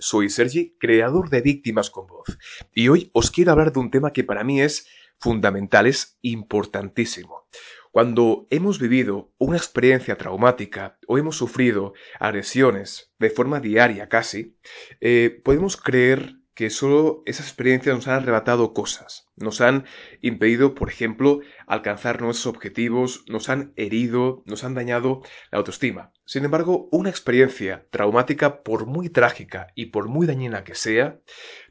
Soy Sergi, creador de Víctimas con Voz, y hoy os quiero hablar de un tema que para mí es fundamental, es importantísimo. Cuando hemos vivido una experiencia traumática o hemos sufrido agresiones de forma diaria casi, eh, podemos creer que solo esas experiencias nos han arrebatado cosas, nos han impedido, por ejemplo, alcanzar nuestros objetivos, nos han herido, nos han dañado la autoestima. Sin embargo, una experiencia traumática, por muy trágica y por muy dañina que sea,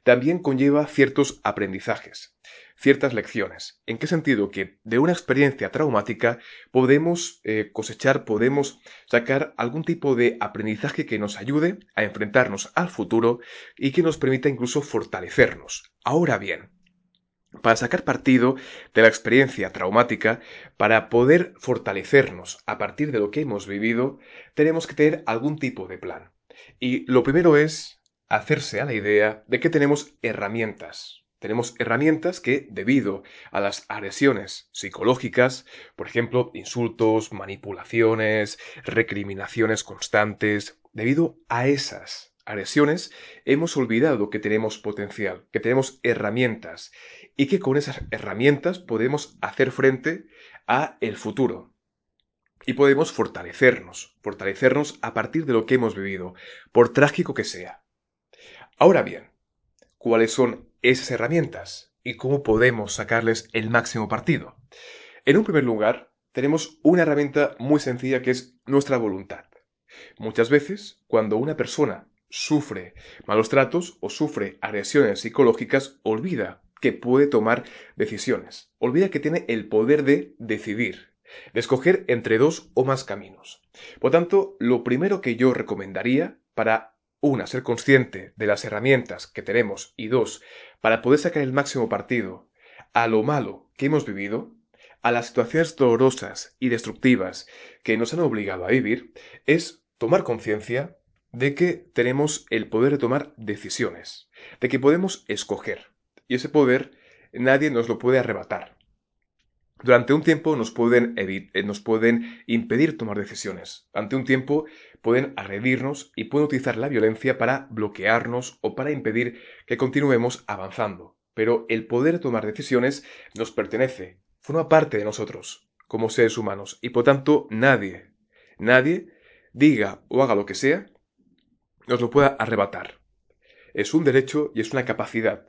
también conlleva ciertos aprendizajes ciertas lecciones. ¿En qué sentido? Que de una experiencia traumática podemos eh, cosechar, podemos sacar algún tipo de aprendizaje que nos ayude a enfrentarnos al futuro y que nos permita incluso fortalecernos. Ahora bien, para sacar partido de la experiencia traumática, para poder fortalecernos a partir de lo que hemos vivido, tenemos que tener algún tipo de plan. Y lo primero es hacerse a la idea de que tenemos herramientas, tenemos herramientas que, debido a las agresiones psicológicas, por ejemplo, insultos, manipulaciones, recriminaciones constantes, debido a esas agresiones, hemos olvidado que tenemos potencial, que tenemos herramientas y que con esas herramientas podemos hacer frente a el futuro. Y podemos fortalecernos, fortalecernos a partir de lo que hemos vivido, por trágico que sea. Ahora bien, ¿cuáles son esas herramientas y cómo podemos sacarles el máximo partido. En un primer lugar, tenemos una herramienta muy sencilla que es nuestra voluntad. Muchas veces, cuando una persona sufre malos tratos o sufre agresiones psicológicas, olvida que puede tomar decisiones, olvida que tiene el poder de decidir, de escoger entre dos o más caminos. Por tanto, lo primero que yo recomendaría para una, ser consciente de las herramientas que tenemos y dos, para poder sacar el máximo partido a lo malo que hemos vivido, a las situaciones dolorosas y destructivas que nos han obligado a vivir, es tomar conciencia de que tenemos el poder de tomar decisiones, de que podemos escoger. Y ese poder nadie nos lo puede arrebatar. Durante un tiempo nos pueden, eh, nos pueden impedir tomar decisiones. Ante un tiempo pueden agredirnos y pueden utilizar la violencia para bloquearnos o para impedir que continuemos avanzando. Pero el poder de tomar decisiones nos pertenece, forma parte de nosotros, como seres humanos, y por tanto nadie, nadie, diga o haga lo que sea, nos lo pueda arrebatar. Es un derecho y es una capacidad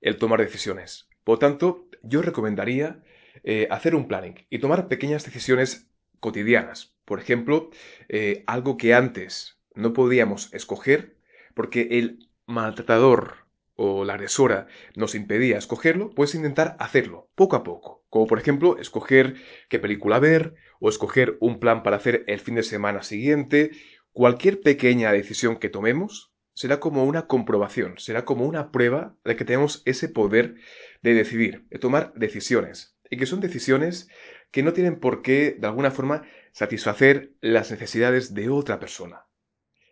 el tomar decisiones. Por tanto, yo recomendaría eh, hacer un planning y tomar pequeñas decisiones cotidianas. Por ejemplo, eh, algo que antes no podíamos escoger porque el maltratador o la agresora nos impedía escogerlo, puedes intentar hacerlo poco a poco. Como por ejemplo, escoger qué película ver o escoger un plan para hacer el fin de semana siguiente. Cualquier pequeña decisión que tomemos será como una comprobación, será como una prueba de que tenemos ese poder de decidir, de tomar decisiones y que son decisiones que no tienen por qué, de alguna forma, satisfacer las necesidades de otra persona.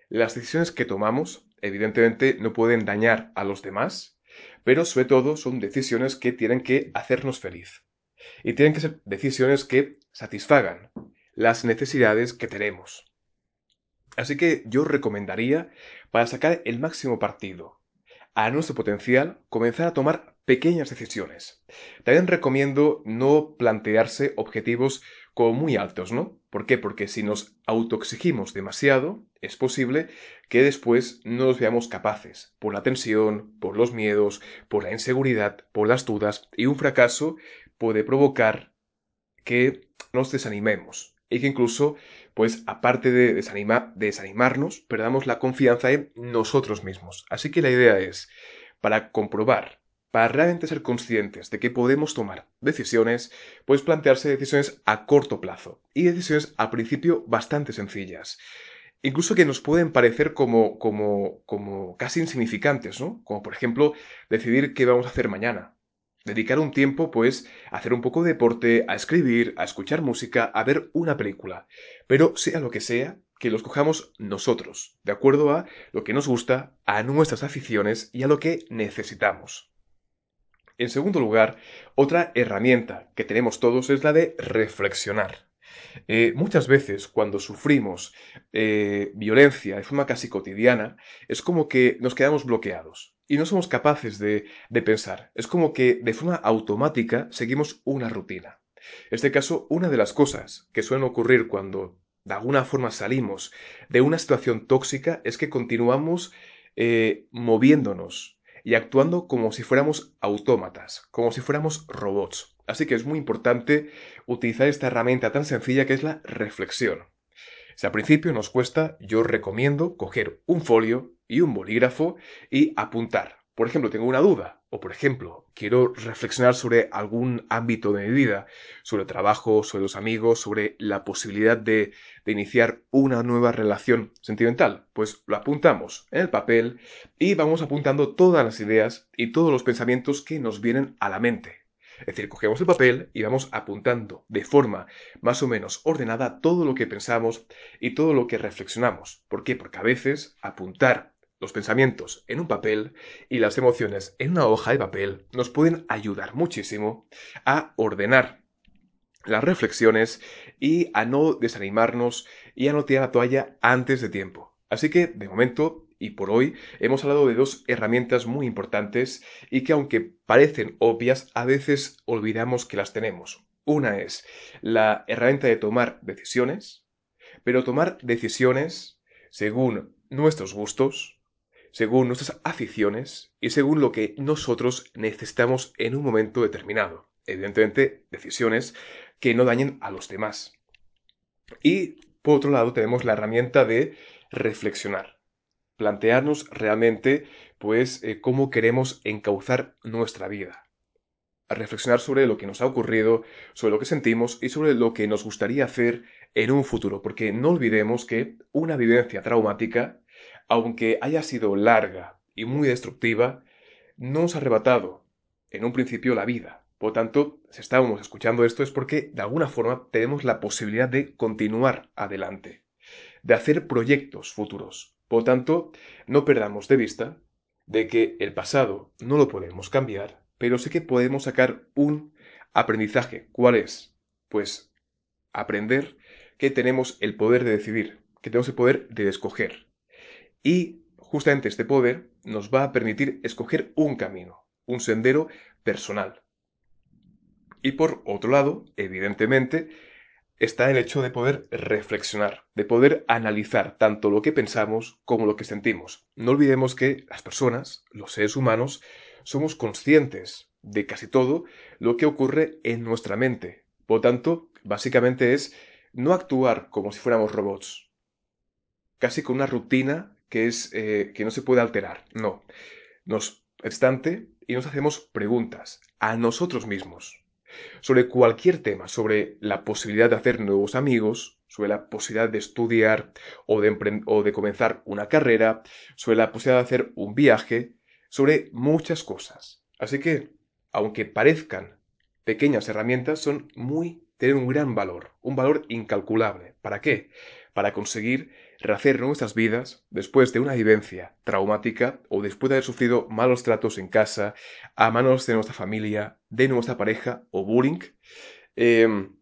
Las decisiones que tomamos, evidentemente, no pueden dañar a los demás, pero sobre todo son decisiones que tienen que hacernos feliz. Y tienen que ser decisiones que satisfagan las necesidades que tenemos. Así que yo recomendaría, para sacar el máximo partido a nuestro potencial, comenzar a tomar pequeñas decisiones. También recomiendo no plantearse objetivos como muy altos, ¿no? ¿Por qué? Porque si nos autoexigimos demasiado, es posible que después no nos veamos capaces, por la tensión, por los miedos, por la inseguridad, por las dudas, y un fracaso puede provocar que nos desanimemos y que incluso, pues aparte de desanimarnos, perdamos la confianza en nosotros mismos. Así que la idea es, para comprobar para realmente ser conscientes de que podemos tomar decisiones, pues plantearse decisiones a corto plazo y decisiones al principio bastante sencillas. Incluso que nos pueden parecer como, como, como casi insignificantes, ¿no? Como por ejemplo decidir qué vamos a hacer mañana. Dedicar un tiempo, pues, a hacer un poco de deporte, a escribir, a escuchar música, a ver una película. Pero sea lo que sea, que los cojamos nosotros, de acuerdo a lo que nos gusta, a nuestras aficiones y a lo que necesitamos. En segundo lugar, otra herramienta que tenemos todos es la de reflexionar. Eh, muchas veces cuando sufrimos eh, violencia de forma casi cotidiana, es como que nos quedamos bloqueados y no somos capaces de, de pensar. Es como que de forma automática seguimos una rutina. En este caso, una de las cosas que suelen ocurrir cuando de alguna forma salimos de una situación tóxica es que continuamos eh, moviéndonos y actuando como si fuéramos autómatas, como si fuéramos robots. Así que es muy importante utilizar esta herramienta tan sencilla que es la reflexión. Si al principio nos cuesta, yo recomiendo coger un folio y un bolígrafo y apuntar. Por ejemplo, tengo una duda, o por ejemplo, quiero reflexionar sobre algún ámbito de mi vida, sobre el trabajo, sobre los amigos, sobre la posibilidad de, de, iniciar una nueva relación sentimental. Pues lo apuntamos en el papel y vamos apuntando todas las ideas y todos los pensamientos que nos vienen a la mente. Es decir, cogemos el papel y vamos apuntando de forma más o menos ordenada todo lo que pensamos y todo lo que reflexionamos. ¿Por qué? Porque a veces apuntar los pensamientos en un papel y las emociones en una hoja de papel nos pueden ayudar muchísimo a ordenar las reflexiones y a no desanimarnos y a no tirar la toalla antes de tiempo. Así que, de momento y por hoy, hemos hablado de dos herramientas muy importantes y que aunque parecen obvias, a veces olvidamos que las tenemos. Una es la herramienta de tomar decisiones, pero tomar decisiones según nuestros gustos, según nuestras aficiones y según lo que nosotros necesitamos en un momento determinado. Evidentemente, decisiones que no dañen a los demás. Y, por otro lado, tenemos la herramienta de reflexionar. Plantearnos realmente, pues, eh, cómo queremos encauzar nuestra vida. A reflexionar sobre lo que nos ha ocurrido, sobre lo que sentimos y sobre lo que nos gustaría hacer en un futuro, porque no olvidemos que una vivencia traumática aunque haya sido larga y muy destructiva, no nos ha arrebatado en un principio la vida. Por tanto, si estábamos escuchando esto es porque de alguna forma tenemos la posibilidad de continuar adelante, de hacer proyectos futuros. Por tanto, no perdamos de vista de que el pasado no lo podemos cambiar, pero sí que podemos sacar un aprendizaje. ¿Cuál es? Pues aprender que tenemos el poder de decidir, que tenemos el poder de escoger, y justamente este poder nos va a permitir escoger un camino, un sendero personal. Y por otro lado, evidentemente, está el hecho de poder reflexionar, de poder analizar tanto lo que pensamos como lo que sentimos. No olvidemos que las personas, los seres humanos, somos conscientes de casi todo lo que ocurre en nuestra mente. Por tanto, básicamente es no actuar como si fuéramos robots, casi con una rutina que es eh, que no se puede alterar. No. Nos instante y nos hacemos preguntas a nosotros mismos sobre cualquier tema, sobre la posibilidad de hacer nuevos amigos, sobre la posibilidad de estudiar o de, comenzar una carrera, sobre la posibilidad de hacer un viaje, sobre muchas cosas. Así que, aunque parezcan pequeñas herramientas, son muy, tienen un gran valor, un valor incalculable. ¿Para qué? Para conseguir rehacer nuestras vidas después de una vivencia traumática o después de haber sufrido malos tratos en casa, a manos de nuestra familia, de nuestra pareja o bullying. Em,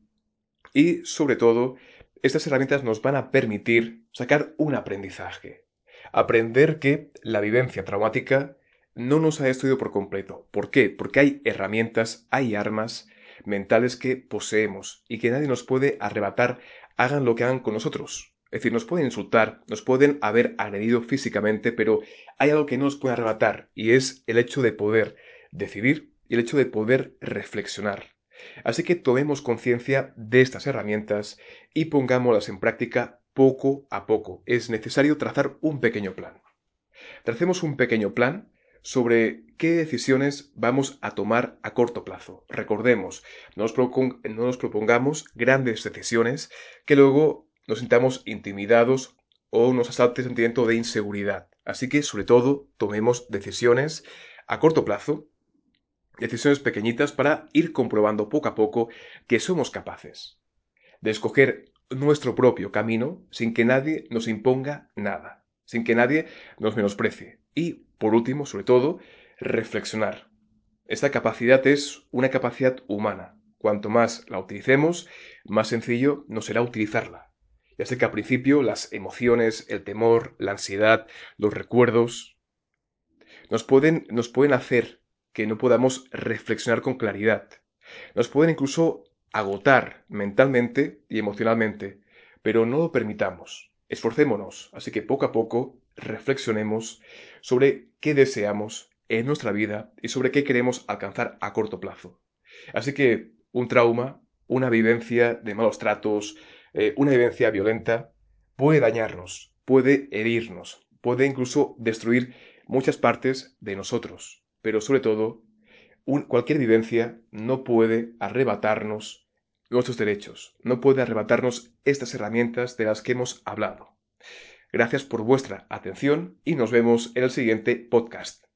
y sobre todo, estas herramientas nos van a permitir sacar un aprendizaje. Aprender que la vivencia traumática no nos ha destruido por completo. ¿Por qué? Porque hay herramientas, hay armas mentales que poseemos y que nadie nos puede arrebatar, hagan lo que hagan con nosotros. Es decir, nos pueden insultar, nos pueden haber agredido físicamente, pero hay algo que no nos puede arrebatar y es el hecho de poder decidir y el hecho de poder reflexionar. Así que tomemos conciencia de estas herramientas y pongámoslas en práctica poco a poco. Es necesario trazar un pequeño plan. Tracemos un pequeño plan sobre qué decisiones vamos a tomar a corto plazo. Recordemos, no nos, no nos propongamos grandes decisiones que luego nos sintamos intimidados o nos asalte sentimiento de inseguridad. Así que, sobre todo, tomemos decisiones a corto plazo, decisiones pequeñitas para ir comprobando poco a poco que somos capaces de escoger nuestro propio camino sin que nadie nos imponga nada, sin que nadie nos menosprecie. Y, por último, sobre todo, reflexionar. Esta capacidad es una capacidad humana. Cuanto más la utilicemos, más sencillo nos será utilizarla. Ya sé que al principio las emociones, el temor, la ansiedad, los recuerdos nos pueden, nos pueden hacer que no podamos reflexionar con claridad. Nos pueden incluso agotar mentalmente y emocionalmente, pero no lo permitamos. Esforcémonos, así que poco a poco reflexionemos sobre qué deseamos en nuestra vida y sobre qué queremos alcanzar a corto plazo. Así que un trauma, una vivencia de malos tratos, eh, una vivencia violenta, puede dañarnos, puede herirnos, puede incluso destruir muchas partes de nosotros, pero sobre todo, cualquier vivencia no puede arrebatarnos nuestros derechos, no puede arrebatarnos estas herramientas de las que hemos hablado. Gracias por vuestra atención y nos vemos en el siguiente podcast.